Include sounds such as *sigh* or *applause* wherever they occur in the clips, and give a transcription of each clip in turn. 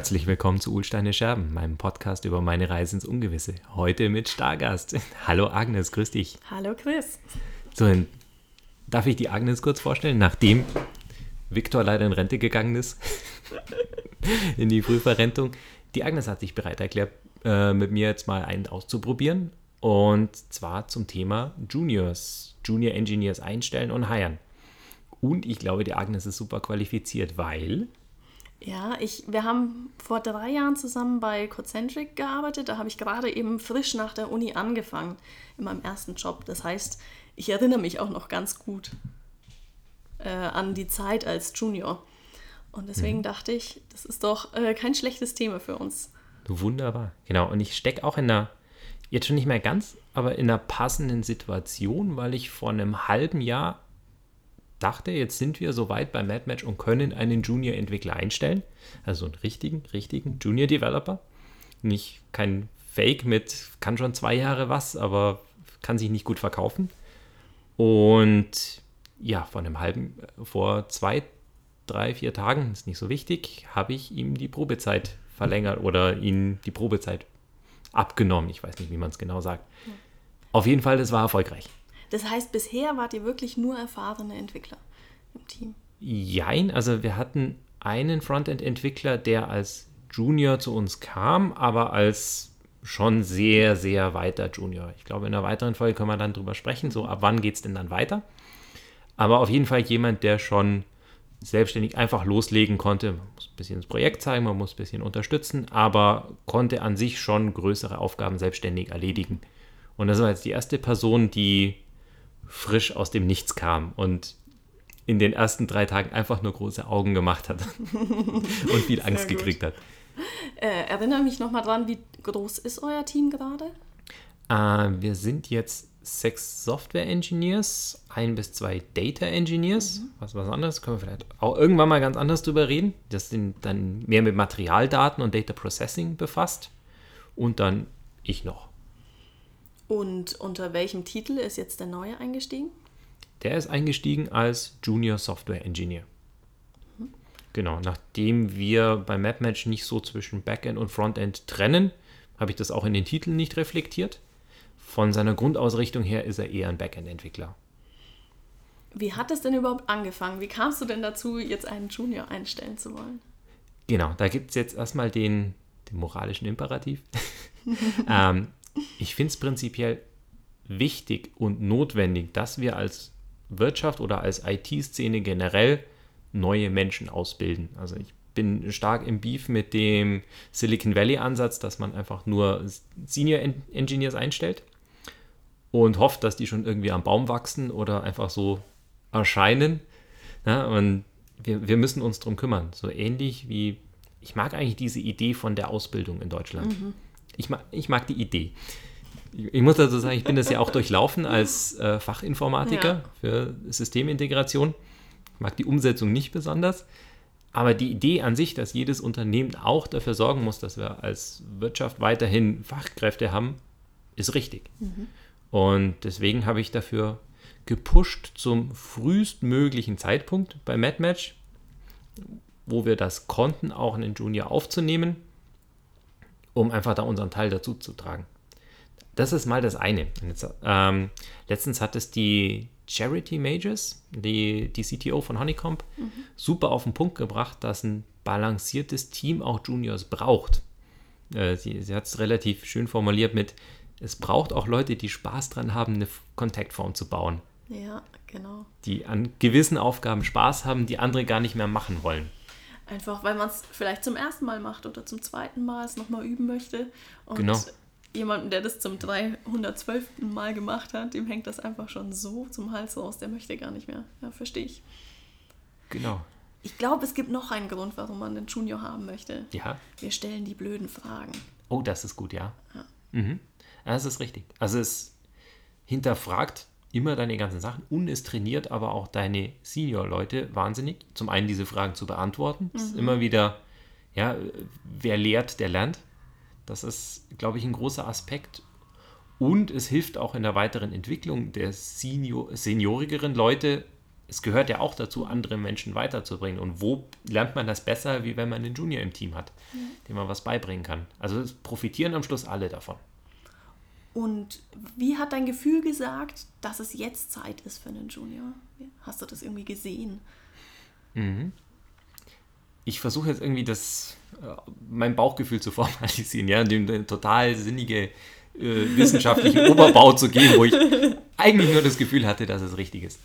Herzlich willkommen zu Ulsteine Scherben, meinem Podcast über meine Reise ins Ungewisse. Heute mit Stargast. *laughs* Hallo Agnes, grüß dich. Hallo Chris. So, dann darf ich die Agnes kurz vorstellen, nachdem Viktor leider in Rente gegangen ist, *laughs* in die Frühverrentung. Die Agnes hat sich bereit erklärt, äh, mit mir jetzt mal einen auszuprobieren. Und zwar zum Thema Juniors, Junior Engineers einstellen und heiren. Und ich glaube, die Agnes ist super qualifiziert, weil Ja, ich, wir haben vor drei Jahren zusammen bei Concentric gearbeitet. Da habe ich gerade eben frisch nach der Uni angefangen, in meinem ersten Job. Das heißt, ich erinnere mich auch noch ganz gut äh, an die Zeit als Junior. Und deswegen dachte ich, das ist doch äh, kein schlechtes Thema für uns. Wunderbar, genau. Und ich stecke auch in einer, jetzt schon nicht mehr ganz, aber in einer passenden Situation, weil ich vor einem halben Jahr dachte, jetzt sind wir soweit bei MadMatch und können einen Junior-Entwickler einstellen. Also einen richtigen, richtigen Junior-Developer. Nicht kein Fake mit, kann schon zwei Jahre was, aber kann sich nicht gut verkaufen. Und ja, vor einem halben, vor zwei, drei, vier Tagen, ist nicht so wichtig, habe ich ihm die Probezeit verlängert oder ihm die Probezeit abgenommen. Ich weiß nicht, wie man es genau sagt. Auf jeden Fall, das war erfolgreich. Das heißt, bisher wart ihr wirklich nur erfahrene Entwickler im Team. Jein, also wir hatten einen Frontend-Entwickler, der als Junior zu uns kam, aber als schon sehr, sehr weiter Junior. Ich glaube, in einer weiteren Folge können wir dann drüber sprechen, so ab wann geht es denn dann weiter. Aber auf jeden Fall jemand, der schon selbstständig einfach loslegen konnte. Man muss ein bisschen das Projekt zeigen, man muss ein bisschen unterstützen, aber konnte an sich schon größere Aufgaben selbstständig erledigen. Und das war jetzt die erste Person, die frisch aus dem Nichts kam und in den ersten drei Tagen einfach nur große Augen gemacht hat *laughs* und viel Angst gut. gekriegt hat. Äh, erinnere mich nochmal dran, wie groß ist euer Team gerade? Äh, wir sind jetzt sechs Software Engineers, ein bis zwei Data Engineers. Was was anderes, können wir vielleicht auch irgendwann mal ganz anders drüber reden. Das sind dann mehr mit Materialdaten und Data Processing befasst. Und dann ich noch. Und unter welchem Titel ist jetzt der neue eingestiegen? Der ist eingestiegen als Junior Software Engineer. Genau, nachdem wir bei MapMatch nicht so zwischen Backend und Frontend trennen, habe ich das auch in den Titeln nicht reflektiert. Von seiner Grundausrichtung her ist er eher ein Backend-Entwickler. Wie hat es denn überhaupt angefangen? Wie kamst du denn dazu, jetzt einen Junior einstellen zu wollen? Genau, da gibt es jetzt erstmal den, den moralischen Imperativ. *laughs* ähm, ich finde es prinzipiell wichtig und notwendig, dass wir als Wirtschaft oder als IT-Szene generell neue Menschen ausbilden. Also ich bin stark im Beef mit dem Silicon Valley-Ansatz, dass man einfach nur Senior En- Engineers einstellt und hofft, dass die schon irgendwie am Baum wachsen oder einfach so erscheinen. Ja, und wir, wir müssen uns darum kümmern. So ähnlich wie, ich mag eigentlich diese Idee von der Ausbildung in Deutschland. Ich, mag, ich mag die Idee. Ich, ich muss dazu sagen, ich bin das ja auch durchlaufen als äh, Fachinformatiker Ja. für Systemintegration. Ich mag die Umsetzung nicht besonders. Aber die Idee an sich, dass jedes Unternehmen auch dafür sorgen muss, dass wir als Wirtschaft weiterhin Fachkräfte haben, ist richtig. Und deswegen habe ich dafür gepusht zum frühestmöglichen Zeitpunkt bei MadMatch, wo wir das konnten, auch einen Junior aufzunehmen, um einfach da unseren Teil dazu zu tragen. Das ist mal das eine. Jetzt, ähm, letztens hat es die Charity Majors, die, die CTO von Honeycomb, super auf den Punkt gebracht, dass ein balanciertes Team auch Juniors braucht. Äh, sie sie hat es relativ schön formuliert mit, es braucht auch Leute, die Spaß dran haben, eine Kontaktform zu bauen, Ja, genau. die an gewissen Aufgaben Spaß haben, die andere gar nicht mehr machen wollen. Einfach, weil man es vielleicht zum ersten Mal macht oder zum zweiten Mal es nochmal üben möchte. Und Genau. jemanden, der das zum 312. Mal gemacht hat, dem hängt das einfach schon so zum Hals raus, der möchte gar nicht mehr. Ja, verstehe ich. Genau. Ich glaube, es gibt noch einen Grund, warum man den Junior haben möchte. Ja. Wir stellen die blöden Fragen. Oh, das ist gut, ja. Ja. Mhm. Ja, Das ist richtig. Also es hinterfragt immer deine ganzen Sachen und es trainiert aber auch deine Senior-Leute wahnsinnig. Zum einen diese Fragen zu beantworten. Es ist immer wieder, ja, wer lehrt, der lernt. Das ist, glaube ich, ein großer Aspekt. Und es hilft auch in der weiteren Entwicklung der Senior, seniorigeren Leute es gehört ja auch dazu, andere Menschen weiterzubringen. Und wo lernt man das besser, wie wenn man einen Junior im Team hat, mhm. dem man was beibringen kann? Also profitieren am Schluss alle davon. Und wie hat dein Gefühl gesagt, dass es jetzt Zeit ist für einen Junior? Hast du das irgendwie gesehen? Mhm. Ich versuche jetzt irgendwie das, äh, mein Bauchgefühl zu *laughs* formalisieren, ja, dem total sinnige äh, wissenschaftliche *laughs* Oberbau zu gehen, wo ich eigentlich nur das Gefühl hatte, dass es richtig ist.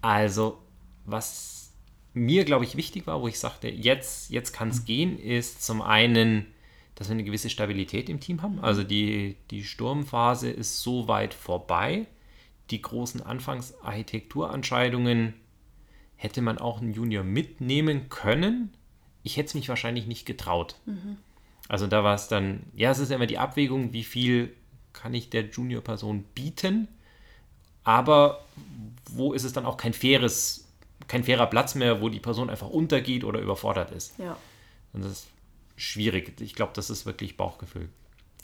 Also, was mir, glaube ich, wichtig war, wo ich sagte, jetzt, jetzt kann es gehen, ist zum einen, dass wir eine gewisse Stabilität im Team haben. Also die, die Sturmphase ist so weit vorbei. Die großen Anfangsarchitekturentscheidungen hätte man auch einen Junior mitnehmen können. Ich hätte es mich wahrscheinlich nicht getraut. Mhm. Also da war es dann, ja, es ist immer die Abwägung, wie viel kann ich der Junior-Person bieten, aber wo ist es dann auch kein faires, kein fairer Platz mehr, wo die Person einfach untergeht oder überfordert ist. Ja. Und das ist schwierig. Ich glaube, das ist wirklich Bauchgefühl.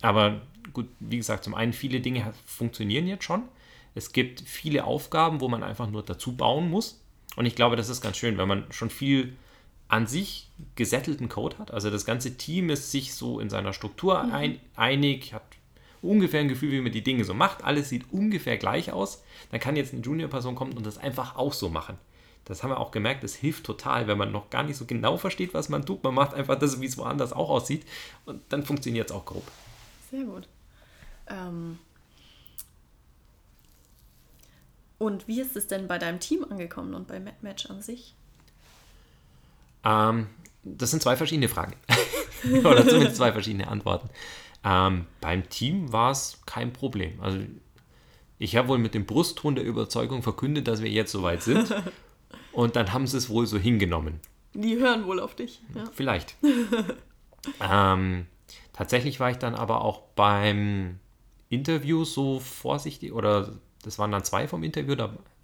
Aber gut, wie gesagt, zum einen viele Dinge funktionieren jetzt schon. Es gibt viele Aufgaben, wo man einfach nur dazu bauen muss. Und ich glaube, das ist ganz schön, wenn man schon viel an sich gesettelten Code hat. Also das ganze Team ist sich so in seiner Struktur mhm. ein, einig, hat ungefähr ein Gefühl, wie man die Dinge so macht. Alles sieht ungefähr gleich aus. Dann kann jetzt eine Junior-Person kommen und das einfach auch so machen. Das haben wir auch gemerkt, das hilft total, wenn man noch gar nicht so genau versteht, was man tut. Man macht einfach das, wie es woanders auch aussieht und dann funktioniert es auch grob. Sehr gut. Ähm und wie ist es denn bei deinem Team angekommen und bei MadMatch an sich? Ähm, das sind zwei verschiedene Fragen. *laughs* Oder zumindest zwei verschiedene Antworten. Ähm, beim Team war es kein Problem. Also ich habe wohl mit dem Brustton der Überzeugung verkündet, dass wir jetzt soweit sind. *laughs* Und dann haben sie es wohl so hingenommen. Die hören wohl auf dich. Ja. Vielleicht. *laughs* ähm, tatsächlich war ich dann aber auch beim Interview so vorsichtig, oder das waren dann zwei vom Interview,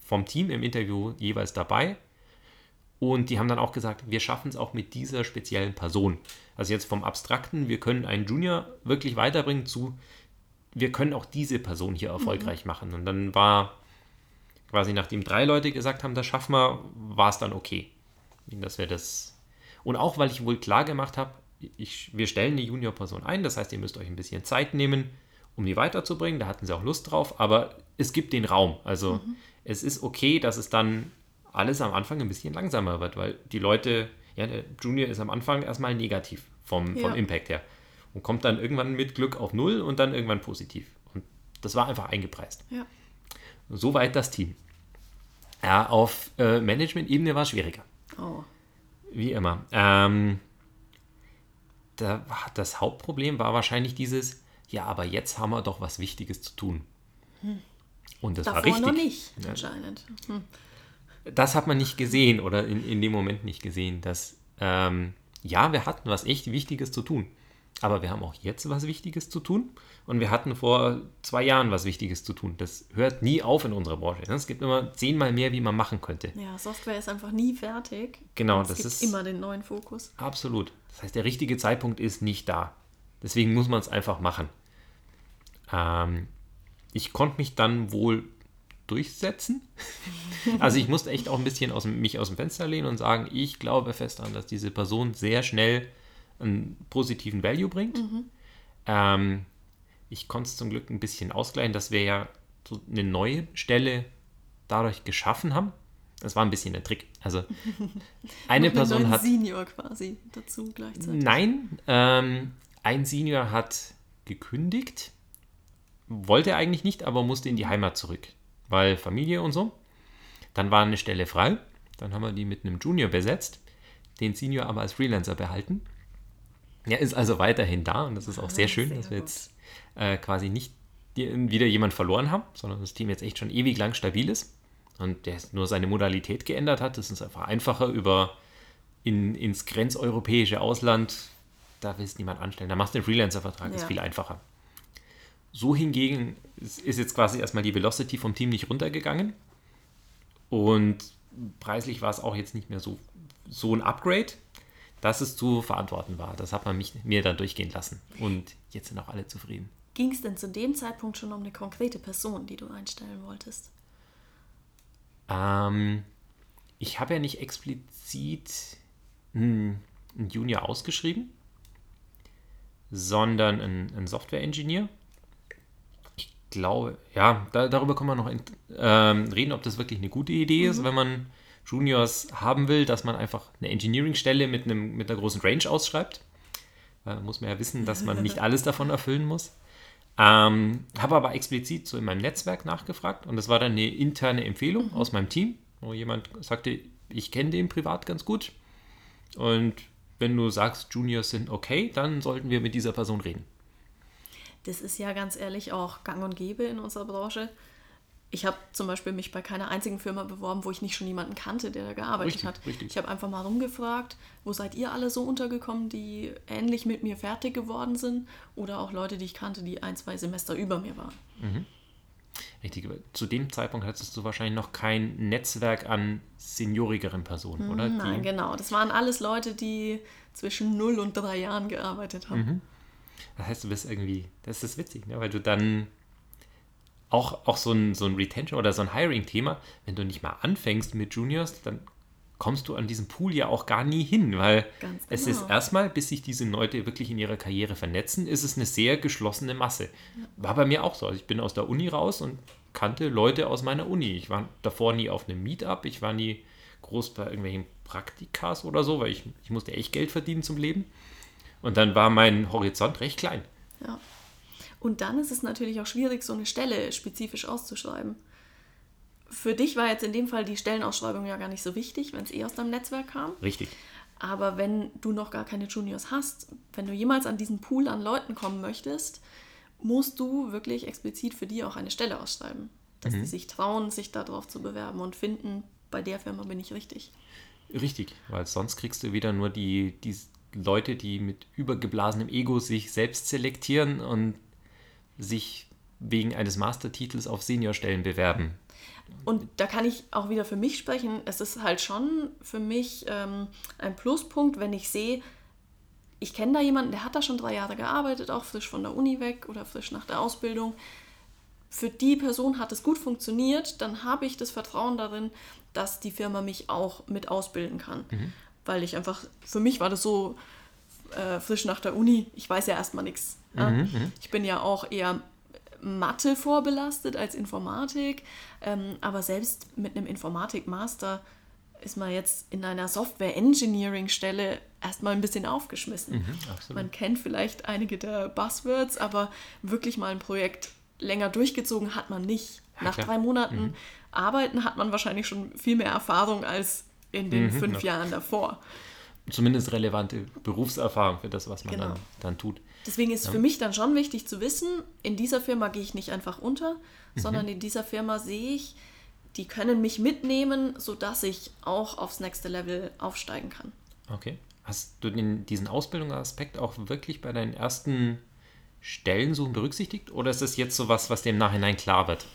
vom Team im Interview jeweils dabei. Und die haben dann auch gesagt, wir schaffen es auch mit dieser speziellen Person. Also jetzt vom Abstrakten, wir können einen Junior wirklich weiterbringen zu, wir können auch diese Person hier erfolgreich mhm. machen. Und dann war quasi, nachdem drei Leute gesagt haben, das schaffen wir, war es dann okay. Dass wir das. Und auch, weil ich wohl klar gemacht habe, ich, wir stellen eine Junior-Person ein, das heißt, ihr müsst euch ein bisschen Zeit nehmen, um die weiterzubringen. Da hatten sie auch Lust drauf, aber es gibt den Raum. Also mhm. es ist okay, dass es dann alles am Anfang ein bisschen langsamer wird, weil die Leute, ja, der Junior ist am Anfang erstmal negativ vom, vom ja. Impact her und kommt dann irgendwann mit Glück auf Null und dann irgendwann positiv. Und das war einfach eingepreist. Ja. Soweit das Team. Ja, auf äh, Management-Ebene war es schwieriger. Oh. Wie immer. Ähm, da, das Hauptproblem war wahrscheinlich dieses, ja, aber jetzt haben wir doch was Wichtiges zu tun. Hm. Und das Davor war richtig. noch nicht, anscheinend. Hm das hat man nicht gesehen oder in, in dem Moment nicht gesehen, dass ähm, ja, wir hatten was echt Wichtiges zu tun. Aber wir haben auch jetzt was Wichtiges zu tun und wir hatten vor zwei Jahren was Wichtiges zu tun. Das hört nie auf in unserer Branche. Es gibt immer zehnmal mehr, wie man machen könnte. Ja, Software ist einfach nie fertig. Genau, es das gibt ist immer den neuen Fokus. Absolut. Das heißt, der richtige Zeitpunkt ist nicht da. Deswegen muss man es einfach machen. Ähm, ich konnte mich dann wohl durchsetzen. *laughs* Also ich musste echt auch ein bisschen aus, mich aus dem Fenster lehnen und sagen, ich glaube fest daran, dass diese Person sehr schnell einen positiven Value bringt. Mhm. Ähm, ich konnte es zum Glück ein bisschen ausgleichen, dass wir ja so eine neue Stelle dadurch geschaffen haben. Das war ein bisschen ein Trick. Also *laughs* eine Person hat. Senior quasi dazu gleichzeitig. Nein, ähm, ein Senior hat gekündigt, wollte eigentlich nicht, aber musste in die Heimat zurück weil Familie und so. Dann war eine Stelle frei. Dann haben wir die mit einem Junior besetzt, den Senior aber als Freelancer behalten. Er ist also weiterhin da und das ist auch sehr ah, schön, sehr dass wir jetzt äh, quasi nicht wieder jemand verloren haben, sondern das Team jetzt echt schon ewig lang stabil ist und der nur seine Modalität geändert hat. Das ist einfach einfacher über in, ins grenzeuropäische Ausland. Da willst niemand anstellen. Da machst du den Freelancer-Vertrag, ja. ist viel einfacher. So hingegen ist jetzt quasi erstmal die Velocity vom Team nicht runtergegangen. Und preislich war es auch jetzt nicht mehr so, so ein Upgrade, dass es zu verantworten war. Das hat man mich, mir dann durchgehen lassen. Und jetzt sind auch alle zufrieden. Ging es denn zu dem Zeitpunkt schon um eine konkrete Person, die du einstellen wolltest? Ähm, ich habe ja nicht explizit einen Junior ausgeschrieben, sondern einen, einen Software-Engineer. Ich glaube, ja, da, darüber kann man noch in, ähm, reden, ob das wirklich eine gute Idee mhm. ist, wenn man Juniors haben will, dass man einfach eine Engineering-Stelle mit, mit einer großen Range ausschreibt. Da muss man ja wissen, dass man nicht *laughs* alles davon erfüllen muss. Ähm, habe aber explizit so in meinem Netzwerk nachgefragt und das war dann eine interne Empfehlung mhm. aus meinem Team, wo jemand sagte, ich kenne den privat ganz gut und wenn du sagst, Juniors sind okay, dann sollten wir mit dieser Person reden. Das ist ja ganz ehrlich auch gang und gäbe in unserer Branche ich habe zum Beispiel mich bei keiner einzigen Firma beworben, wo ich nicht schon jemanden kannte, der da gearbeitet richtig, hat. Richtig. Ich habe einfach mal rumgefragt, wo seid ihr alle so untergekommen, die ähnlich mit mir fertig geworden sind oder auch Leute, die ich kannte, die ein, zwei Semester über mir waren. Mhm. Richtig, zu dem Zeitpunkt hattest du wahrscheinlich noch kein Netzwerk an seniorigeren Personen, oder? Nein, die... genau. Das waren alles Leute, die zwischen 0 und 3 Jahren gearbeitet haben. Mhm. Das heißt, du bist irgendwie, das ist witzig, ne? weil du dann auch, auch so, ein, so ein Retention oder so ein Hiring-Thema, wenn du nicht mal anfängst mit Juniors, dann kommst du an diesem Pool ja auch gar nie hin, weil genau. es ist erstmal, bis sich diese Leute wirklich in ihrer Karriere vernetzen, ist es eine sehr geschlossene Masse. Ja. War bei mir auch so. Also ich bin aus der Uni raus und kannte Leute aus meiner Uni. Ich war davor nie auf einem Meetup, ich war nie groß bei irgendwelchen Praktikas oder so, weil ich, ich musste echt Geld verdienen zum Leben. Und dann war mein Horizont recht klein. Ja. Und dann ist es natürlich auch schwierig, so eine Stelle spezifisch auszuschreiben. Für dich war jetzt in dem Fall die Stellenausschreibung ja gar nicht so wichtig, wenn es eh aus deinem Netzwerk kam. Richtig. Aber wenn du noch gar keine Juniors hast, wenn du jemals an diesen Pool an Leuten kommen möchtest, musst du wirklich explizit für die auch eine Stelle ausschreiben. Dass mhm. die sich trauen, sich darauf zu bewerben und finden, bei der Firma bin ich richtig. Richtig, weil sonst kriegst du wieder nur die, die Leute, die mit übergeblasenem Ego sich selbst selektieren und sich wegen eines Mastertitels auf Seniorstellen bewerben. Und da kann ich auch wieder für mich sprechen. Es ist halt schon für mich ähm, ein Pluspunkt, wenn ich sehe, ich kenne da jemanden, der hat da schon drei Jahre gearbeitet, auch frisch von der Uni weg oder frisch nach der Ausbildung. Für die Person hat es gut funktioniert, dann habe ich das Vertrauen darin, dass die Firma mich auch mit ausbilden kann. Mhm. Weil ich einfach, für mich war das so äh, frisch nach der Uni, ich weiß ja erstmal nichts ja? Mhm, mhm, ich bin ja auch eher Mathe vorbelastet als Informatik, ähm, aber selbst mit einem Informatik-Master ist man jetzt in einer Software-Engineering-Stelle erstmal ein bisschen aufgeschmissen. Mhm, man kennt vielleicht einige der Buzzwords, aber wirklich mal ein Projekt länger durchgezogen hat man nicht. Nach ja, drei Monaten mhm. Arbeiten hat man wahrscheinlich schon viel mehr Erfahrung als in den mhm, fünf ja. Jahren davor. Zumindest relevante Berufserfahrung für das, was man genau. dann, dann tut. Deswegen ist es ja. für mich dann schon wichtig zu wissen, in dieser Firma gehe ich nicht einfach unter, mhm. sondern in dieser Firma sehe ich, die können mich mitnehmen, sodass ich auch aufs nächste Level aufsteigen kann. Okay. Hast du den, diesen Ausbildungsaspekt auch wirklich bei deinen ersten Stellensuchen berücksichtigt oder ist es jetzt so was, was dir im Nachhinein klar wird?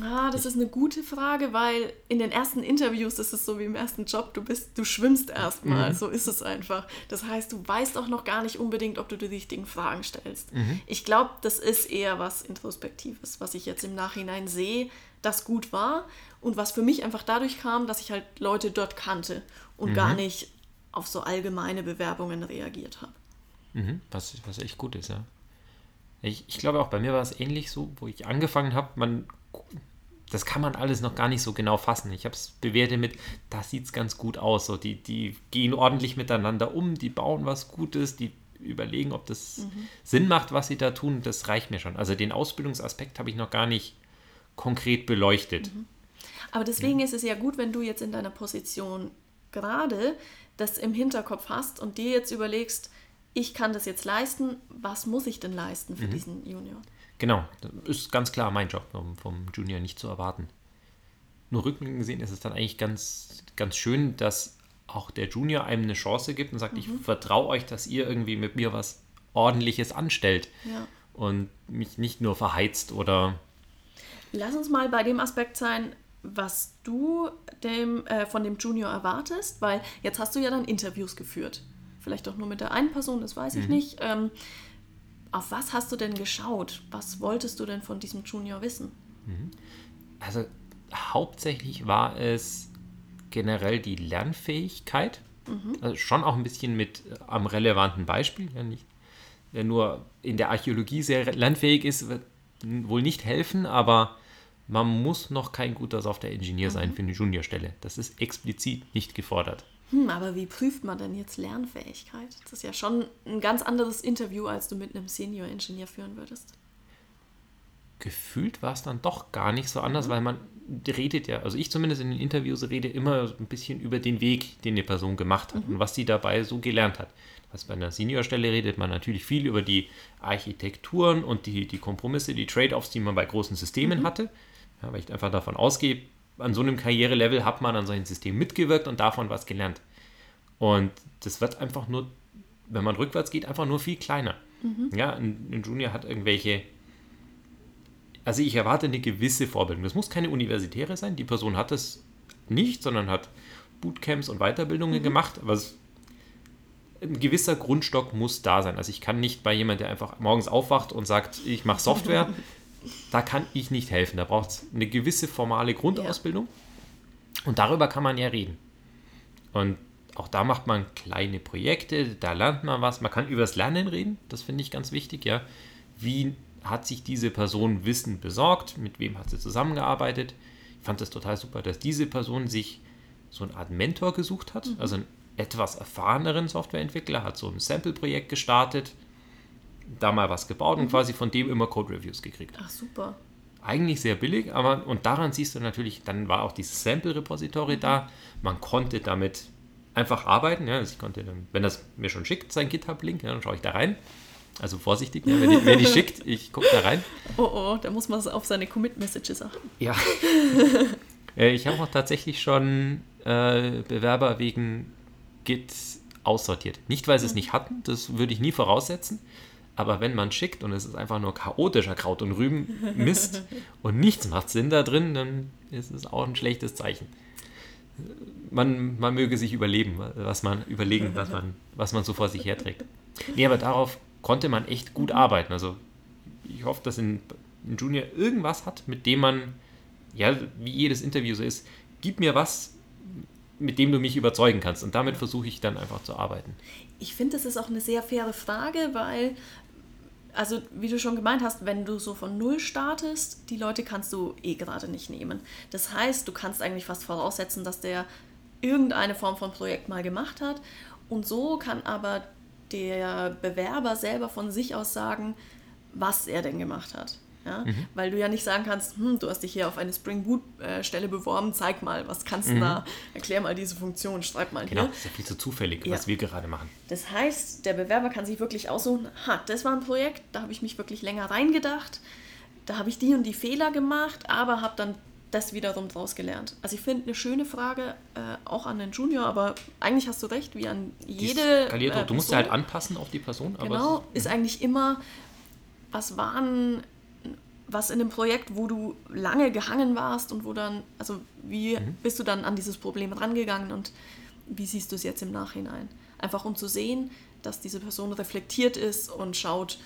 Ah, das ist eine gute Frage, weil in den ersten Interviews ist es so wie im ersten Job, du bist, du schwimmst erstmal, mhm. so ist es einfach. Das heißt, du weißt auch noch gar nicht unbedingt, ob du die richtigen Fragen stellst. Mhm. Ich glaube, das ist eher was Introspektives, was ich jetzt im Nachhinein sehe, das gut war und was für mich einfach dadurch kam, dass ich halt Leute dort kannte und mhm. gar nicht auf so allgemeine Bewerbungen reagiert habe. Mhm. Was, was echt gut ist, ja. Ich, ich glaube auch bei mir war es ähnlich so, wo ich angefangen habe, man das kann man alles noch gar nicht so genau fassen. Ich habe es bewertet mit, da sieht es ganz gut aus. So, die, die gehen ordentlich miteinander um, die bauen was Gutes, die überlegen, ob das mhm. Sinn macht, was sie da tun. Das reicht mir schon. Also den Ausbildungsaspekt habe ich noch gar nicht konkret beleuchtet. Mhm. Aber deswegen ja. ist es ja gut, wenn du jetzt in deiner Position gerade das im Hinterkopf hast und dir jetzt überlegst, ich kann das jetzt leisten, was muss ich denn leisten für mhm. diesen Junior? Genau, das ist ganz klar mein Job, um vom Junior nicht zu erwarten. Nur rückblickend gesehen ist es dann eigentlich ganz, ganz schön, dass auch der Junior einem eine Chance gibt und sagt, mhm. ich vertraue euch, dass ihr irgendwie mit mir was Ordentliches anstellt ja. und mich nicht nur verheizt oder. Lass uns mal bei dem Aspekt sein, was du dem, äh, von dem Junior erwartest, weil jetzt hast du ja dann Interviews geführt. Vielleicht auch nur mit der einen Person, das weiß ich mhm. nicht. Ähm, auf was hast du denn geschaut? Was wolltest du denn von diesem Junior wissen? Mhm. Also hauptsächlich war es generell die Lernfähigkeit. Also schon auch ein bisschen mit äh, am relevanten Beispiel. Ja, nicht, wer nur in der Archäologie sehr lernfähig ist, wird wohl nicht helfen, aber man muss noch kein guter Software-Ingenieur sein für eine Juniorstelle. Das ist explizit nicht gefordert. Hm, aber wie prüft man denn jetzt Lernfähigkeit? Das ist ja schon ein ganz anderes Interview, als du mit einem Senior-Ingenieur führen würdest. Gefühlt war es dann doch gar nicht so anders, weil man redet ja, also ich zumindest in den Interviews rede immer ein bisschen über den Weg, den eine Person gemacht hat und was sie dabei so gelernt hat. Also bei einer Seniorstelle redet man natürlich viel über die Architekturen und die, die Kompromisse, die Trade-offs, die man bei großen Systemen hatte. Ja, weil ich einfach davon ausgehe, an so einem Karrierelevel hat man an solchen Systemen mitgewirkt und davon was gelernt. Und das wird einfach nur, wenn man rückwärts geht, einfach nur viel kleiner. Ja, ein, ein Junior hat irgendwelche also ich erwarte eine gewisse Vorbildung. Das muss keine universitäre sein. Die Person hat es nicht, sondern hat Bootcamps und Weiterbildungen gemacht. Aber es, ein gewisser Grundstock muss da sein. Also ich kann nicht bei jemandem, der einfach morgens aufwacht und sagt, ich mache Software, *laughs* da kann ich nicht helfen. Da braucht es eine gewisse formale Grundausbildung. Und darüber kann man ja reden. Und auch da macht man kleine Projekte, da lernt man was. Man kann über das Lernen reden, das finde ich ganz wichtig, ja. Wie hat sich diese Person Wissen besorgt? Mit wem hat sie zusammengearbeitet? Ich fand das total super, dass diese Person sich so eine Art Mentor gesucht hat, also einen etwas erfahreneren Softwareentwickler, hat so ein Sample-Projekt gestartet, da mal was gebaut und quasi von dem immer Code-Reviews gekriegt. Ach, super. Eigentlich sehr billig, aber und daran siehst du natürlich, dann war auch dieses Sample-Repository da, man konnte damit einfach arbeiten, ja, also ich konnte dann, wenn das mir schon schickt, sein GitHub-Link, ja, dann schaue ich da rein. Also vorsichtig, ja, wenn, die, wenn die *laughs* schickt, ich gucke da rein. Oh, oh, da muss man auf seine Commit-Messages achten. Ja. *laughs* Äh, ich habe auch tatsächlich schon äh, Bewerber wegen Git aussortiert. Nicht, weil sie es nicht hatten, das würde ich nie voraussetzen. Aber wenn man schickt und es ist einfach nur chaotischer Kraut und Rüben *laughs* Mist und nichts macht Sinn da drin, dann ist es auch ein schlechtes Zeichen. Man, man möge sich überleben, was man überlegen, was man, was man so vor sich herträgt. Nee, aber darauf konnte man echt gut arbeiten. Also ich hoffe, dass ein, ein Junior irgendwas hat, mit dem man, ja, wie jedes Interview so ist, gib mir was, mit dem du mich überzeugen kannst. Und damit versuche ich dann einfach zu arbeiten. Ich finde, das ist auch eine sehr faire Frage, weil, also wie du schon gemeint hast, wenn du so von Null startest, die Leute kannst du eh gerade nicht nehmen. Das heißt, du kannst eigentlich fast voraussetzen, dass der irgendeine Form von Projekt mal gemacht hat. Und so kann aber der Bewerber selber von sich aus sagen, was er denn gemacht hat. Ja? Mhm. Weil du ja nicht sagen kannst, hm, du hast dich hier auf eine Spring Boot-Stelle beworben, zeig mal, was kannst du Mhm. da, erklär mal diese Funktion, schreib mal Genau, hier. das ist ja viel zu zufällig, Ja. was wir gerade machen. Das heißt, der Bewerber kann sich wirklich aussuchen, ha, das war ein Projekt, da habe ich mich wirklich länger reingedacht, da habe ich die und die Fehler gemacht, aber habe dann das wiederum draus gelernt. Also ich finde eine schöne Frage, äh, auch an den Junior, aber eigentlich hast du recht, wie an Die jede skaliert äh, du musst ja halt anpassen auf die Person. Aber Genau, es ist eigentlich immer, was waren, was in dem Projekt, wo du lange gehangen warst und wo dann, also wie Mhm. bist du dann an dieses Problem rangegangen und wie siehst du es jetzt im Nachhinein? Einfach um zu sehen, dass diese Person reflektiert ist und schaut,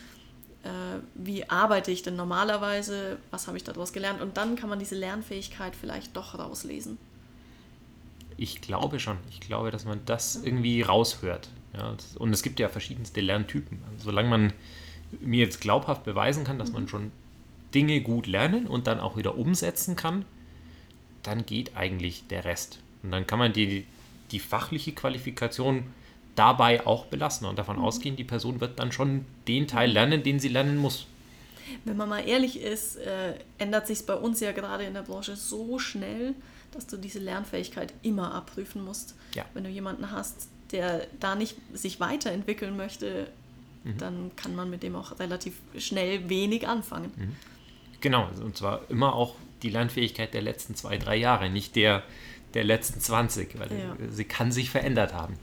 äh, wie arbeite ich denn normalerweise, was habe ich daraus gelernt und dann kann man diese Lernfähigkeit vielleicht doch rauslesen. Ich glaube schon. Ich glaube, dass man das irgendwie raushört. Ja, und es gibt ja verschiedenste Lerntypen. Also solange man mir jetzt glaubhaft beweisen kann, dass man schon Dinge gut lernen und dann auch wieder umsetzen kann, dann geht eigentlich der Rest. Und dann kann man die, die fachliche Qualifikation dabei auch belassen und davon ausgehen, die Person wird dann schon den Teil lernen, den sie lernen muss. Wenn man mal ehrlich ist, äh, ändert sich bei uns ja gerade in der Branche so schnell, dass du diese Lernfähigkeit immer abprüfen musst. Ja. Wenn du jemanden hast, der da nicht sich weiterentwickeln möchte, dann kann man mit dem auch relativ schnell wenig anfangen. Genau, und zwar immer auch die Lernfähigkeit der letzten zwei, drei Jahre, nicht der der letzten 20, weil Ja. sie kann sich verändert haben.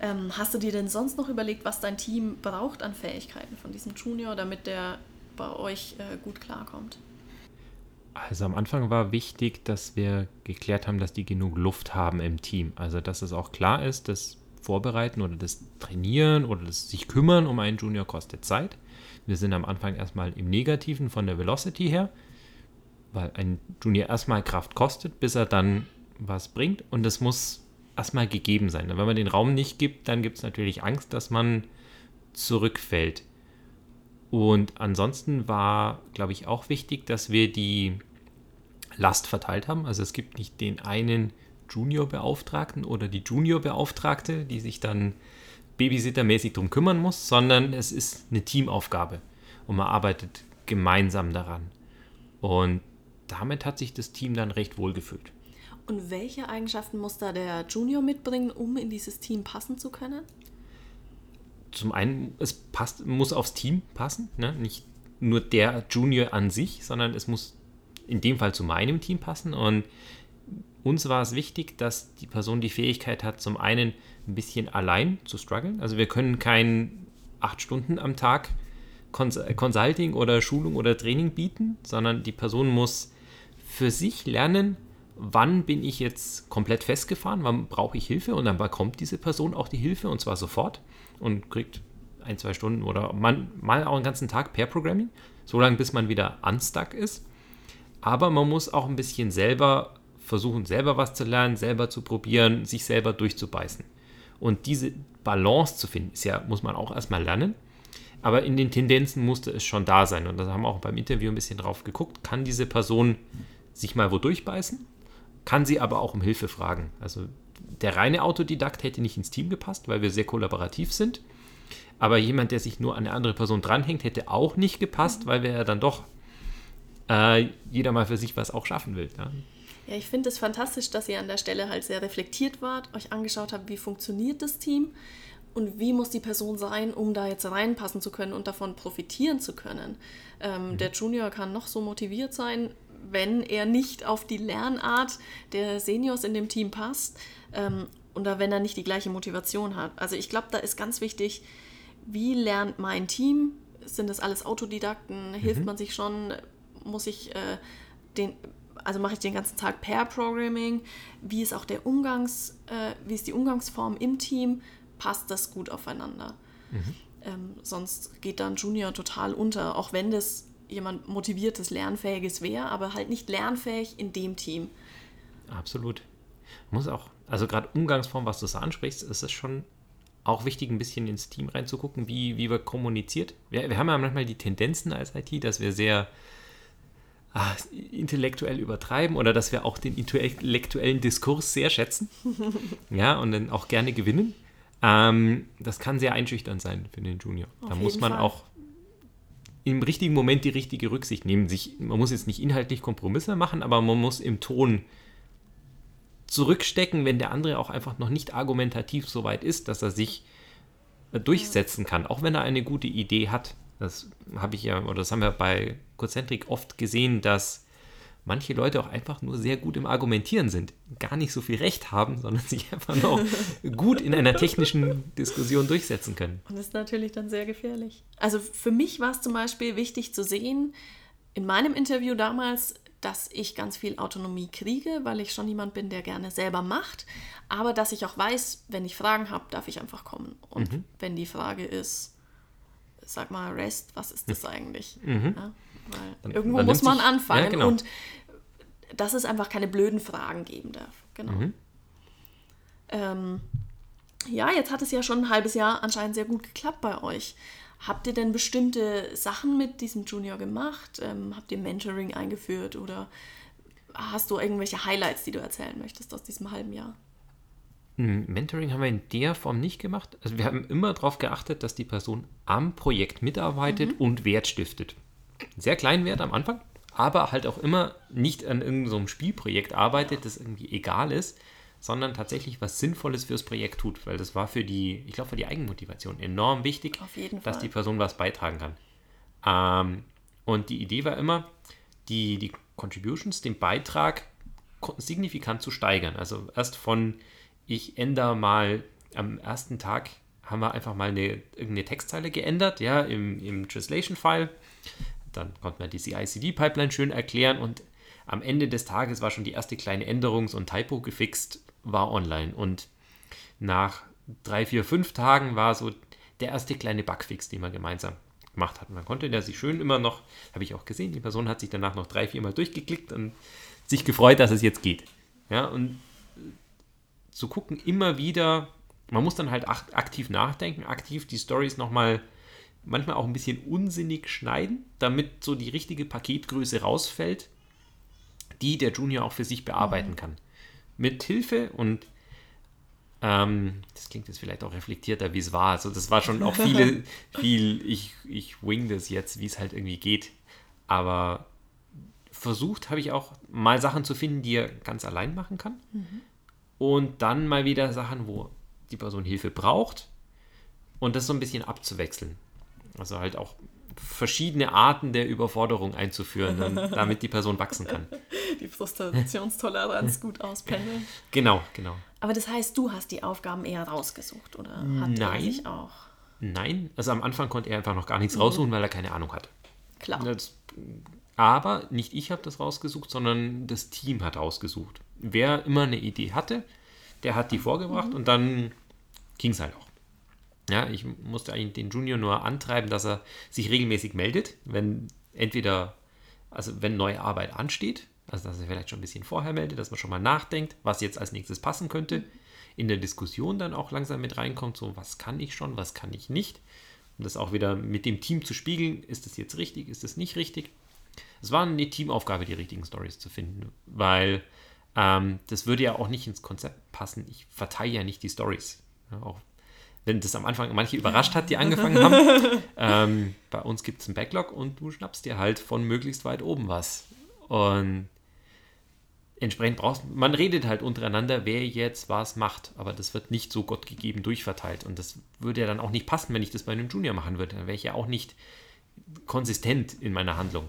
Ähm, hast du dir denn sonst noch überlegt, was dein Team braucht an Fähigkeiten von diesem Junior, damit der bei euch äh, gut klarkommt? Also am Anfang war wichtig, dass wir geklärt haben, dass die genug Luft haben im Team. Also dass es auch klar ist, das Vorbereiten oder das Trainieren oder das sich kümmern um einen Junior kostet Zeit. Wir sind am Anfang erstmal im Negativen von der Velocity her, weil ein Junior erstmal Kraft kostet, bis er dann was bringt und es muss erstmal gegeben sein. Wenn man den Raum nicht gibt, dann gibt es natürlich Angst, dass man zurückfällt. Und ansonsten war, glaube ich, auch wichtig, dass wir die Last verteilt haben. Also es gibt nicht den einen Junior-Beauftragten oder die Junior-Beauftragte, die sich dann babysittermäßig darum kümmern muss, sondern es ist eine Teamaufgabe und man arbeitet gemeinsam daran. Und damit hat sich das Team dann recht wohl gefühlt. Und welche Eigenschaften muss da der Junior mitbringen, um in dieses Team passen zu können? Zum einen, es passt, muss aufs Team passen, ne? nicht nur der Junior an sich, sondern es muss in dem Fall zu meinem Team passen. Und uns war es wichtig, dass die Person die Fähigkeit hat, zum einen ein bisschen allein zu strugglen. Also wir können kein acht Stunden am Tag Consulting oder Schulung oder Training bieten, sondern die Person muss für sich lernen, wann bin ich jetzt komplett festgefahren, wann brauche ich Hilfe und dann bekommt diese Person auch die Hilfe und zwar sofort und kriegt ein, zwei Stunden oder man, mal auch einen ganzen Tag per Programming, so lange bis man wieder unstuck ist. Aber man muss auch ein bisschen selber versuchen, selber was zu lernen, selber zu probieren, sich selber durchzubeißen. Und diese Balance zu finden, ist ja, muss man auch erstmal lernen. Aber in den Tendenzen musste es schon da sein. Und da haben wir auch beim Interview ein bisschen drauf geguckt. Kann diese Person sich mal wo durchbeißen? Kann sie aber auch um Hilfe fragen. Also der reine Autodidakt hätte nicht ins Team gepasst, weil wir sehr kollaborativ sind. Aber jemand, der sich nur an eine andere Person dranhängt, hätte auch nicht gepasst, weil wir ja dann doch äh, jeder mal für sich was auch schaffen will. Ja, ja ich finde es fantastisch, dass ihr an der Stelle halt sehr reflektiert wart, euch angeschaut habt, wie funktioniert das Team und wie muss die Person sein, um da jetzt reinpassen zu können und davon profitieren zu können. Ähm, mhm. Der Junior kann noch so motiviert sein, wenn er nicht auf die Lernart der Seniors in dem Team passt ähm, oder wenn er nicht die gleiche Motivation hat. Also ich glaube, da ist ganz wichtig, wie lernt mein Team? Sind das alles Autodidakten? Hilft mhm. man sich schon? Muss ich äh, den, also mache ich den ganzen Tag Pair Programming? Wie ist auch der Umgangs, äh, wie ist die Umgangsform im Team? passt das gut aufeinander. Mhm. Ähm, sonst geht dann Junior total unter, auch wenn das jemand motiviertes, lernfähiges wäre, aber halt nicht lernfähig in dem Team. Absolut. Muss auch, also gerade Umgangsform, was du so ansprichst, ist es schon auch wichtig, ein bisschen ins Team reinzugucken, wie, wie wir kommuniziert. Wir, wir haben ja manchmal die Tendenzen als IT, dass wir sehr ah, intellektuell übertreiben oder dass wir auch den intellektuellen Diskurs sehr schätzen. *laughs* ja, und dann auch gerne gewinnen. Ähm, das kann sehr einschüchternd sein für den Junior. Auf da muss man Fall. auch im richtigen Moment die richtige Rücksicht nehmen. Sich, man muss jetzt nicht inhaltlich Kompromisse machen, aber man muss im Ton zurückstecken, wenn der andere auch einfach noch nicht argumentativ so weit ist, dass er sich äh, durchsetzen kann, auch wenn er eine gute Idee hat. Das habe ich ja, oder das haben wir bei Concentric oft gesehen, dass manche Leute auch einfach nur sehr gut im Argumentieren sind, gar nicht so viel Recht haben, sondern *laughs* sich einfach noch gut in einer technischen Diskussion durchsetzen können. Und das ist natürlich dann sehr gefährlich. Also für mich war es zum Beispiel wichtig zu sehen, in meinem Interview damals, dass ich ganz viel Autonomie kriege, weil ich schon jemand bin, der gerne selber macht, aber dass ich auch weiß, wenn ich Fragen habe, darf ich einfach kommen. Und mhm. wenn die Frage ist, sag mal, REST, was ist das eigentlich? Mhm. Ja? Dann, irgendwo dann muss man sich, anfangen. Ja, genau. Und dass es einfach keine blöden Fragen geben darf. Genau. Mhm. Ähm, ja, jetzt hat es ja schon ein halbes Jahr anscheinend sehr gut geklappt bei euch. Habt ihr denn bestimmte Sachen mit diesem Junior gemacht? Ähm, habt ihr Mentoring eingeführt oder hast du irgendwelche Highlights, die du erzählen möchtest aus diesem halben Jahr? Hm, Mentoring haben wir in der Form nicht gemacht. Also wir haben immer darauf geachtet, dass die Person am Projekt mitarbeitet mhm. und Wert stiftet sehr kleinen Wert am Anfang, aber halt auch immer nicht an irgendeinem so Spielprojekt arbeitet, das irgendwie egal ist, sondern tatsächlich was Sinnvolles fürs Projekt tut, weil das war für die, ich glaube, für die Eigenmotivation enorm wichtig, dass die Person was beitragen kann. Ähm, und die Idee war immer, die, die Contributions, den Beitrag signifikant zu steigern. Also erst von, ich ändere mal am ersten Tag, haben wir einfach mal eine, irgendeine Textzeile geändert, ja, im, im Translation-File dann konnte man die CI-CD-Pipeline schön erklären und am Ende des Tages war schon die erste kleine Änderung, ein Typo gefixt, war online. Und nach drei, vier, fünf Tagen war so der erste kleine Bugfix, den man gemeinsam gemacht hat. Und dann konnte der sich schön immer noch, habe ich auch gesehen, die Person hat sich danach noch drei, vier Mal durchgeklickt und sich gefreut, dass es jetzt geht. Ja, und zu gucken, immer wieder, man muss dann halt aktiv nachdenken, aktiv die Stories nochmal manchmal auch ein bisschen unsinnig schneiden, damit so die richtige Paketgröße rausfällt, die der Junior auch für sich bearbeiten mhm. kann. Mit Hilfe und ähm, das klingt jetzt vielleicht auch reflektierter, wie es war. Also das war schon auch viele, *laughs* viel, ich, ich wing das jetzt, wie es halt irgendwie geht. Aber versucht habe ich auch mal Sachen zu finden, die er ganz allein machen kann. Mhm. Und dann mal wieder Sachen, wo die Person Hilfe braucht. Und das so ein bisschen abzuwechseln. Also halt auch verschiedene Arten der Überforderung einzuführen, *laughs* damit die Person wachsen kann. Die Frustrationstoleranz gut auspendeln. Genau, genau. Aber das heißt, du hast die Aufgaben eher rausgesucht oder hat Nein. er sich auch? Nein, also am Anfang konnte er einfach noch gar nichts mhm. raussuchen, weil er keine Ahnung hat. Klar. Das, aber nicht ich habe das rausgesucht, sondern das Team hat rausgesucht. Wer immer eine Idee hatte, der hat die vorgebracht mhm. und dann ging es halt auch. Ja, ich musste eigentlich den Junior nur antreiben, dass er sich regelmäßig meldet, wenn entweder, also wenn neue Arbeit ansteht, also dass er vielleicht schon ein bisschen vorher meldet, dass man schon mal nachdenkt, was jetzt als nächstes passen könnte, in der Diskussion dann auch langsam mit reinkommt, so was kann ich schon, was kann ich nicht. Und das auch wieder mit dem Team zu spiegeln, ist das jetzt richtig, ist das nicht richtig. Es war eine Teamaufgabe, die richtigen Stories zu finden, weil ähm, das würde ja auch nicht ins Konzept passen. Ich verteile ja nicht die Stories. Ja, auch wenn das am Anfang manche überrascht hat, die angefangen haben. *laughs* ähm, bei uns gibt es einen Backlog und du schnappst dir halt von möglichst weit oben was. Und entsprechend brauchst man redet halt untereinander, wer jetzt was macht, aber das wird nicht so gottgegeben durchverteilt. Und das würde ja dann auch nicht passen, wenn ich das bei einem Junior machen würde. Dann wäre ich ja auch nicht konsistent in meiner Handlung.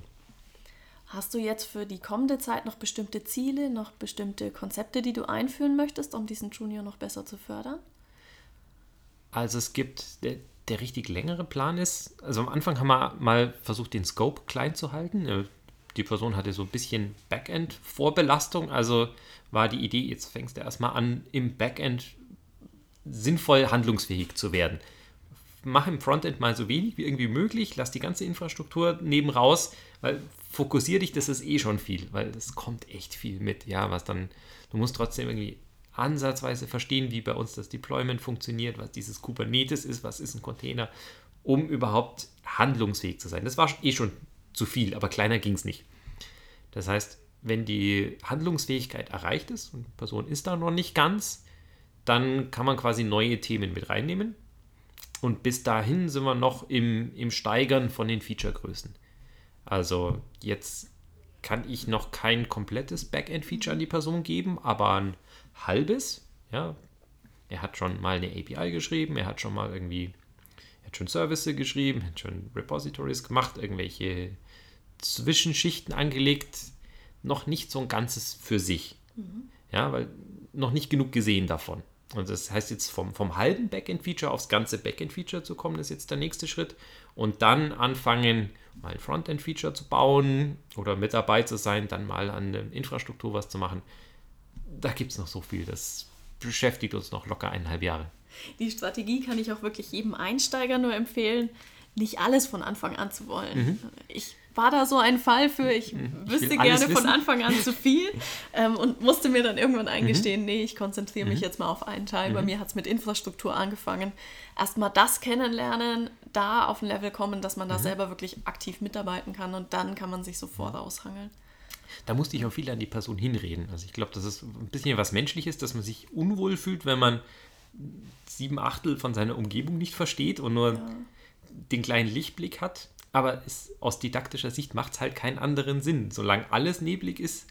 Hast du jetzt für die kommende Zeit noch bestimmte Ziele, noch bestimmte Konzepte, die du einführen möchtest, um diesen Junior noch besser zu fördern? Also es gibt, der, der richtig längere Plan ist, also am Anfang haben wir mal versucht, den Scope klein zu halten. Äh, die Person hatte so ein bisschen Backend-Vorbelastung, also war die Idee, jetzt fängst du erstmal an, im Backend sinnvoll handlungsfähig zu werden. Mach im Frontend mal so wenig wie irgendwie möglich, lass die ganze Infrastruktur neben raus, weil fokussier dich, das ist eh schon viel, weil es kommt echt viel mit, ja, was dann, du musst trotzdem irgendwie ansatzweise verstehen, wie bei uns das Deployment funktioniert, was dieses Kubernetes ist, was ist ein Container, um überhaupt handlungsfähig zu sein. Das war eh schon zu viel, aber kleiner ging es nicht. Das heißt, wenn die Handlungsfähigkeit erreicht ist und die Person ist da noch nicht ganz, dann kann man quasi neue Themen mit reinnehmen. Und bis dahin sind wir noch im, im Steigern von den Featuregrößen. Also jetzt kann ich noch kein komplettes Backend-Feature an die Person geben, aber ein halbes. Ja, er hat schon mal eine API geschrieben, er hat schon mal irgendwie, er hat schon Services geschrieben, hat schon Repositories gemacht, irgendwelche Zwischenschichten angelegt, noch nicht so ein ganzes für sich. Mhm. Ja, weil noch nicht genug gesehen davon. Und das heißt jetzt vom, vom halben Backend-Feature aufs ganze Backend-Feature zu kommen, ist jetzt der nächste Schritt. Und dann anfangen, mal ein Frontend-Feature zu bauen oder mit dabei zu sein, dann mal an der Infrastruktur was zu machen da gibt es noch so viel. Das beschäftigt uns noch locker eineinhalb Jahre. Die Strategie kann ich auch wirklich jedem Einsteiger nur empfehlen, nicht alles von Anfang an zu wollen. Mhm. Ich war da so ein Fall für, ich, mhm. ich wüsste gerne wissen. von Anfang an zu viel *laughs* ähm, und musste mir dann irgendwann eingestehen, mhm. nee, ich konzentriere mich mhm. jetzt mal auf einen Teil. Bei mhm. mir hat es mit Infrastruktur angefangen. Erstmal das kennenlernen, da auf ein Level kommen, dass man da mhm. selber wirklich aktiv mitarbeiten kann und dann kann man sich sofort aushangeln da musste ich auch viel an die Person hinreden. Also ich glaube, das ist ein bisschen was Menschliches, dass man sich unwohl fühlt, wenn man sieben Achtel von seiner Umgebung nicht versteht und nur ja. den kleinen Lichtblick hat. Aber es, aus didaktischer Sicht macht es halt keinen anderen Sinn. Solange alles neblig ist,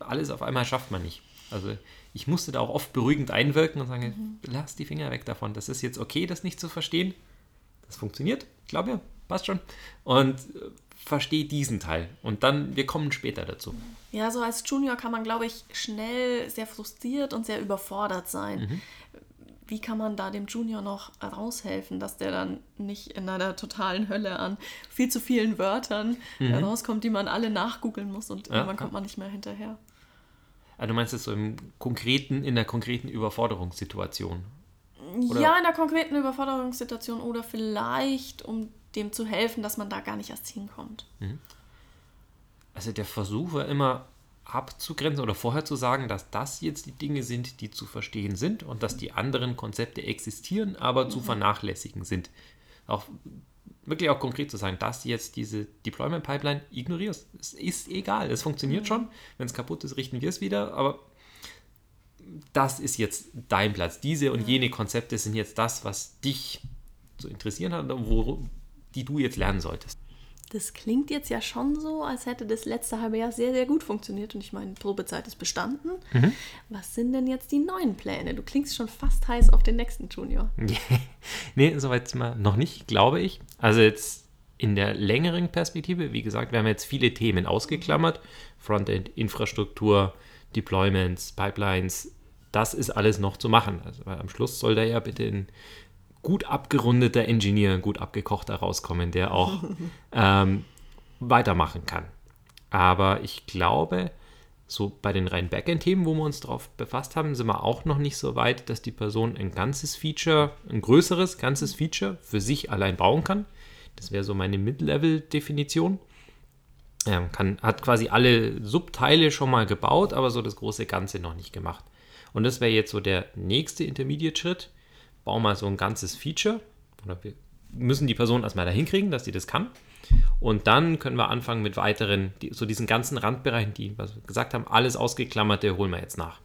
alles auf einmal schafft man nicht. Also ich musste da auch oft beruhigend einwirken und sagen, mhm. lass die Finger weg davon. Das ist jetzt okay, das nicht zu verstehen. Das funktioniert, ich glaube ja, passt schon. Und äh, verstehe diesen Teil und dann, wir kommen später dazu. Ja, so als Junior kann man, glaube ich, schnell sehr frustriert und sehr überfordert sein. Mhm. Wie kann man da dem Junior noch raushelfen, dass der dann nicht in einer totalen Hölle an viel zu vielen Wörtern mhm. rauskommt, die man alle nachgoogeln muss und ja, irgendwann kommt man nicht mehr hinterher? Also du meinst jetzt so im konkreten, in der konkreten Überforderungssituation? Oder? Ja, in der konkreten Überforderungssituation oder vielleicht um dem zu helfen, dass man da gar nicht erst hinkommt. Mhm. Also der Versuch war immer, abzugrenzen oder vorher zu sagen, dass das jetzt die Dinge sind, die zu verstehen sind und dass die anderen Konzepte existieren, aber mhm. zu vernachlässigen sind. Auch wirklich auch konkret zu sagen, dass jetzt diese Deployment Pipeline ignorierst. Es ist egal, es funktioniert mhm. schon. Wenn es kaputt ist, richten wir es wieder, aber das ist jetzt dein Platz. Diese und jene Konzepte sind jetzt das, was dich zu interessieren hat, wo, die du jetzt lernen solltest. Das klingt jetzt ja schon so, als hätte das letzte halbe Jahr sehr, sehr gut funktioniert und ich meine, Probezeit ist bestanden. Mhm. Was sind denn jetzt die neuen Pläne? Du klingst schon fast heiß auf den nächsten Junior. *laughs* nee, soweit mal noch nicht, glaube ich. Also jetzt in der längeren Perspektive, wie gesagt, wir haben jetzt viele Themen ausgeklammert. Frontend, Infrastruktur, Deployments, Pipelines, das ist alles noch zu machen. Also am Schluss soll da ja bitte ein gut abgerundeter Ingenieur, gut abgekochter rauskommen, der auch *laughs* ähm, weitermachen kann. Aber ich glaube, so bei den rein Backend-Themen, wo wir uns darauf befasst haben, sind wir auch noch nicht so weit, dass die Person ein ganzes Feature, ein größeres ganzes Feature für sich allein bauen kann. Das wäre so meine Mid-Level-Definition. Er kann, hat quasi alle Subteile schon mal gebaut, aber so das große Ganze noch nicht gemacht. Und das wäre jetzt so der nächste Intermediate-Schritt. Bau mal so ein ganzes Feature. Oder wir müssen die Person erstmal dahin kriegen, dass sie das kann. Und dann können wir anfangen mit weiteren, die, so diesen ganzen Randbereichen, die, was wir gesagt haben, alles ausgeklammerte, holen wir jetzt nach.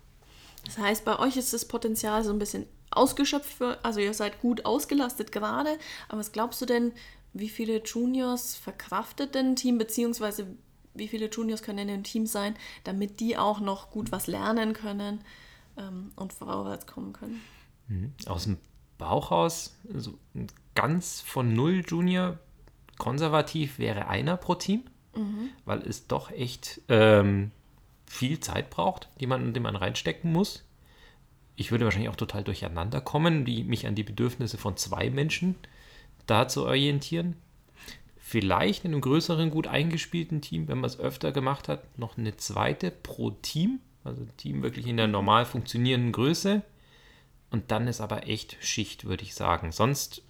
Das heißt, bei euch ist das Potenzial so ein bisschen ausgeschöpft, für, also ihr seid gut ausgelastet gerade. Aber was glaubst du denn, wie viele Juniors verkraftet denn ein Team, beziehungsweise wie viele Juniors können in einem Team sein, damit die auch noch gut was lernen können ähm, und vorwärts kommen können? Mhm. Aus dem Bauchhaus, also ganz von null Junior konservativ wäre einer pro Team, mhm. weil es doch echt ähm, viel Zeit braucht, die man, die man reinstecken muss. Ich würde wahrscheinlich auch total durcheinander kommen, die, mich an die Bedürfnisse von zwei Menschen da zu orientieren. Vielleicht in einem größeren, gut eingespielten Team, wenn man es öfter gemacht hat, noch eine zweite pro Team. Also Team wirklich in der normal funktionierenden Größe. Und dann ist aber echt Schicht, würde ich sagen. Sonst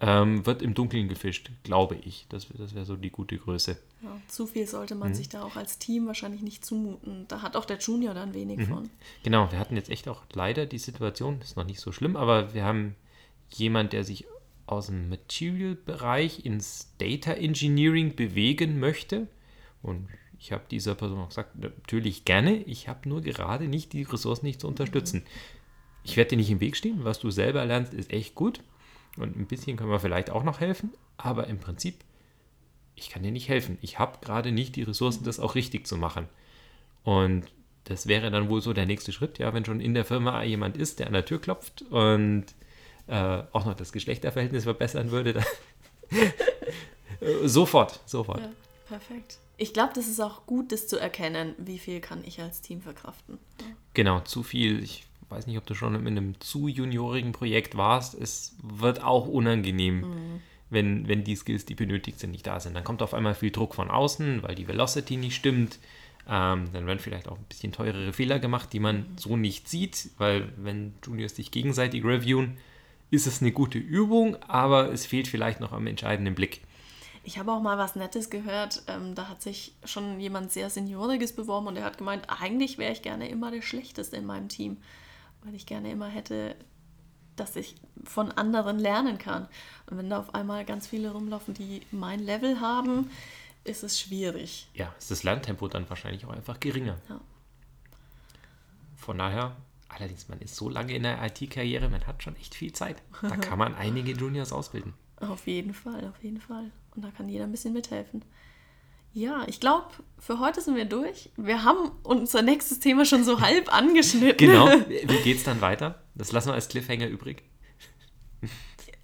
ähm, wird im Dunkeln gefischt, glaube ich. Das, das wäre so die gute Größe. Ja, zu viel sollte man mhm. sich da auch als Team wahrscheinlich nicht zumuten. Da hat auch der Junior dann wenig mhm. von. Genau, wir hatten jetzt echt auch leider die Situation, ist noch nicht so schlimm, aber wir haben jemand, der sich aus dem Material-Bereich ins Data Engineering bewegen möchte. Und ich habe dieser Person auch gesagt, natürlich gerne, ich habe nur gerade nicht die Ressourcen, nicht zu unterstützen. Mhm. Ich werde dir nicht im Weg stehen, was du selber lernst, ist echt gut. Und ein bisschen können wir vielleicht auch noch helfen, aber im Prinzip, ich kann dir nicht helfen. Ich habe gerade nicht die Ressourcen, das auch richtig zu machen. Und das wäre dann wohl so der nächste Schritt, ja, wenn schon in der Firma jemand ist, der an der Tür klopft und äh, auch noch das Geschlechterverhältnis verbessern würde, *laughs* sofort, sofort. Ja, perfekt. Ich glaube, das ist auch gut, das zu erkennen, wie viel kann ich als Team verkraften. Genau, zu viel. Ich weiß nicht, ob du schon in einem zu juniorigen Projekt warst. Es wird auch unangenehm, mhm. wenn, wenn die Skills, die benötigt sind, nicht da sind. Dann kommt auf einmal viel Druck von außen, weil die Velocity nicht stimmt. Ähm, dann werden vielleicht auch ein bisschen teurere Fehler gemacht, die man mhm. so nicht sieht, weil wenn Juniors sich gegenseitig reviewen, ist es eine gute Übung, aber es fehlt vielleicht noch am entscheidenden Blick. Ich habe auch mal was Nettes gehört. Ähm, da hat sich schon jemand sehr Senioriges beworben und er hat gemeint, eigentlich wäre ich gerne immer der Schlechteste in meinem Team, weil ich gerne immer hätte, dass ich von anderen lernen kann. Und wenn da auf einmal ganz viele rumlaufen, die mein Level haben, ist es schwierig. Ja, ist das Lerntempo dann wahrscheinlich auch einfach geringer. Ja. Von daher Allerdings, man ist so lange in der IT-Karriere, man hat schon echt viel Zeit. Da kann man *laughs* einige Juniors ausbilden. Auf jeden Fall, auf jeden Fall. Und da kann jeder ein bisschen mithelfen. Ja, ich glaube, für heute sind wir durch. Wir haben unser nächstes Thema schon so halb angeschnitten. Genau. *laughs* Wie geht es dann weiter? Das lassen wir als Cliffhanger übrig.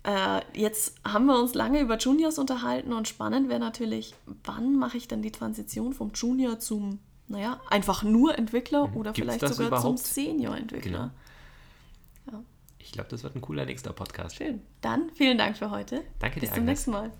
Äh, jetzt haben wir uns lange über Juniors unterhalten und spannend wäre natürlich, wann mache ich dann die Transition vom Junior zum naja, einfach nur Entwickler mhm. oder Gibt's vielleicht sogar überhaupt? zum Senior-Entwickler. Genau. Ja. Ich glaube, das wird ein cooler nächster Podcast. Schön. Dann vielen Dank für heute. Danke dir. Bis zum nächsten Mal.